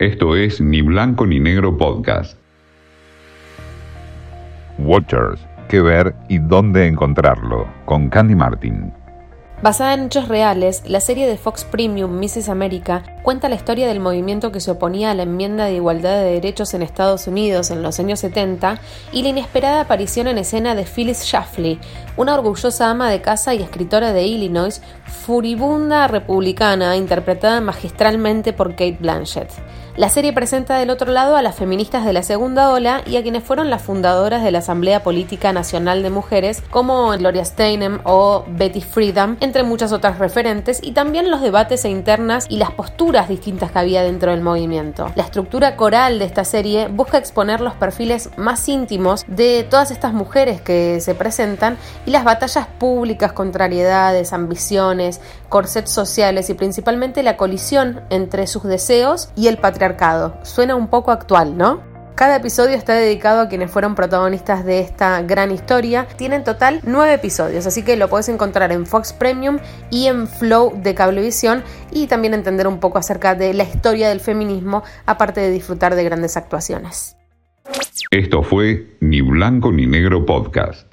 Esto es Ni Blanco ni Negro Podcast. Watchers, qué ver y dónde encontrarlo, con Candy Martin. Basada en hechos reales, la serie de Fox Premium Mrs. America cuenta la historia del movimiento que se oponía a la enmienda de igualdad de derechos en Estados Unidos en los años 70 y la inesperada aparición en escena de Phyllis Schlafly, una orgullosa ama de casa y escritora de Illinois, furibunda republicana interpretada magistralmente por Kate Blanchett. La serie presenta del otro lado a las feministas de la segunda ola y a quienes fueron las fundadoras de la Asamblea Política Nacional de Mujeres, como Gloria Steinem o Betty Friedan, entre muchas otras referentes, y también los debates e internas y las posturas distintas que había dentro del movimiento. La estructura coral de esta serie busca exponer los perfiles más íntimos de todas estas mujeres que se presentan y las batallas públicas, contrariedades, ambiciones, corsets sociales y principalmente la colisión entre sus deseos y el patriarcado Suena un poco actual, ¿no? Cada episodio está dedicado a quienes fueron protagonistas de esta gran historia. Tiene en total nueve episodios, así que lo puedes encontrar en Fox Premium y en Flow de Cablevisión y también entender un poco acerca de la historia del feminismo, aparte de disfrutar de grandes actuaciones. Esto fue Ni Blanco ni Negro Podcast.